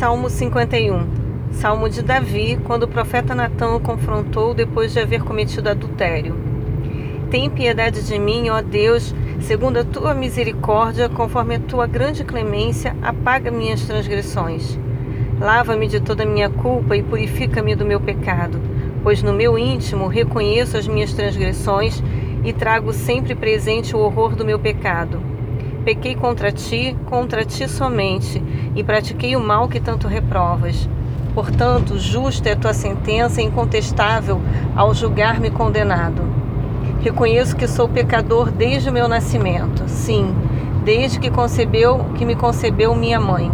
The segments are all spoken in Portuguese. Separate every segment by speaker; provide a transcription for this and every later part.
Speaker 1: Salmo 51 Salmo de Davi, quando o profeta Natã o confrontou depois de haver cometido adultério. Tem piedade de mim, ó Deus, segundo a tua misericórdia, conforme a tua grande clemência, apaga minhas transgressões. Lava-me de toda minha culpa e purifica-me do meu pecado, pois no meu íntimo reconheço as minhas transgressões e trago sempre presente o horror do meu pecado. Pequei contra ti, contra ti somente, e pratiquei o mal que tanto reprovas. Portanto, justa é tua sentença incontestável ao julgar-me condenado. Reconheço que sou pecador desde o meu nascimento, sim, desde que concebeu, que me concebeu minha mãe.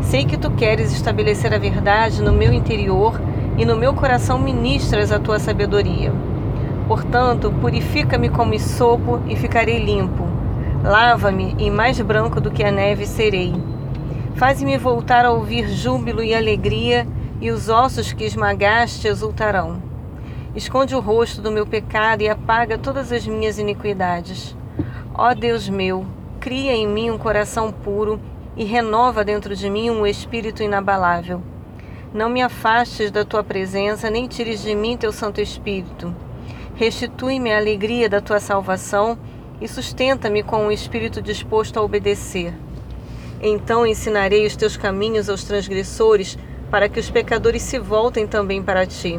Speaker 1: Sei que tu queres estabelecer a verdade no meu interior e no meu coração ministras a tua sabedoria. Portanto, purifica-me como sopo e ficarei limpo Lava-me e mais branco do que a neve serei. Faze-me voltar a ouvir júbilo e alegria, e os ossos que esmagaste exultarão. Esconde o rosto do meu pecado e apaga todas as minhas iniquidades. Ó Deus meu, cria em mim um coração puro e renova dentro de mim um espírito inabalável. Não me afastes da tua presença, nem tires de mim teu Santo Espírito. Restitui-me a alegria da tua salvação e sustenta-me com um espírito disposto a obedecer. Então ensinarei os teus caminhos aos transgressores, para que os pecadores se voltem também para ti.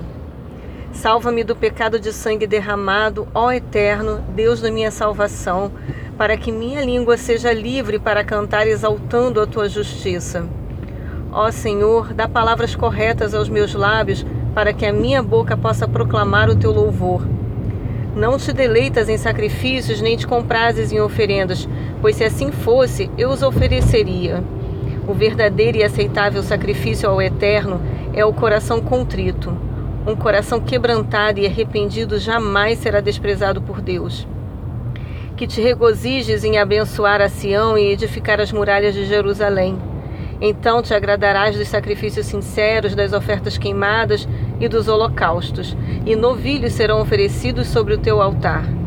Speaker 1: Salva-me do pecado de sangue derramado, ó Eterno, Deus da minha salvação, para que minha língua seja livre para cantar exaltando a tua justiça. Ó Senhor, dá palavras corretas aos meus lábios, para que a minha boca possa proclamar o teu louvor. Não te deleitas em sacrifícios, nem te comprases em oferendas, pois se assim fosse, eu os ofereceria. O verdadeiro e aceitável sacrifício ao Eterno é o coração contrito. Um coração quebrantado e arrependido jamais será desprezado por Deus. Que te regozijes em abençoar a Sião e edificar as muralhas de Jerusalém. Então te agradarás dos sacrifícios sinceros, das ofertas queimadas e dos holocaustos, e novilhos serão oferecidos sobre o teu altar.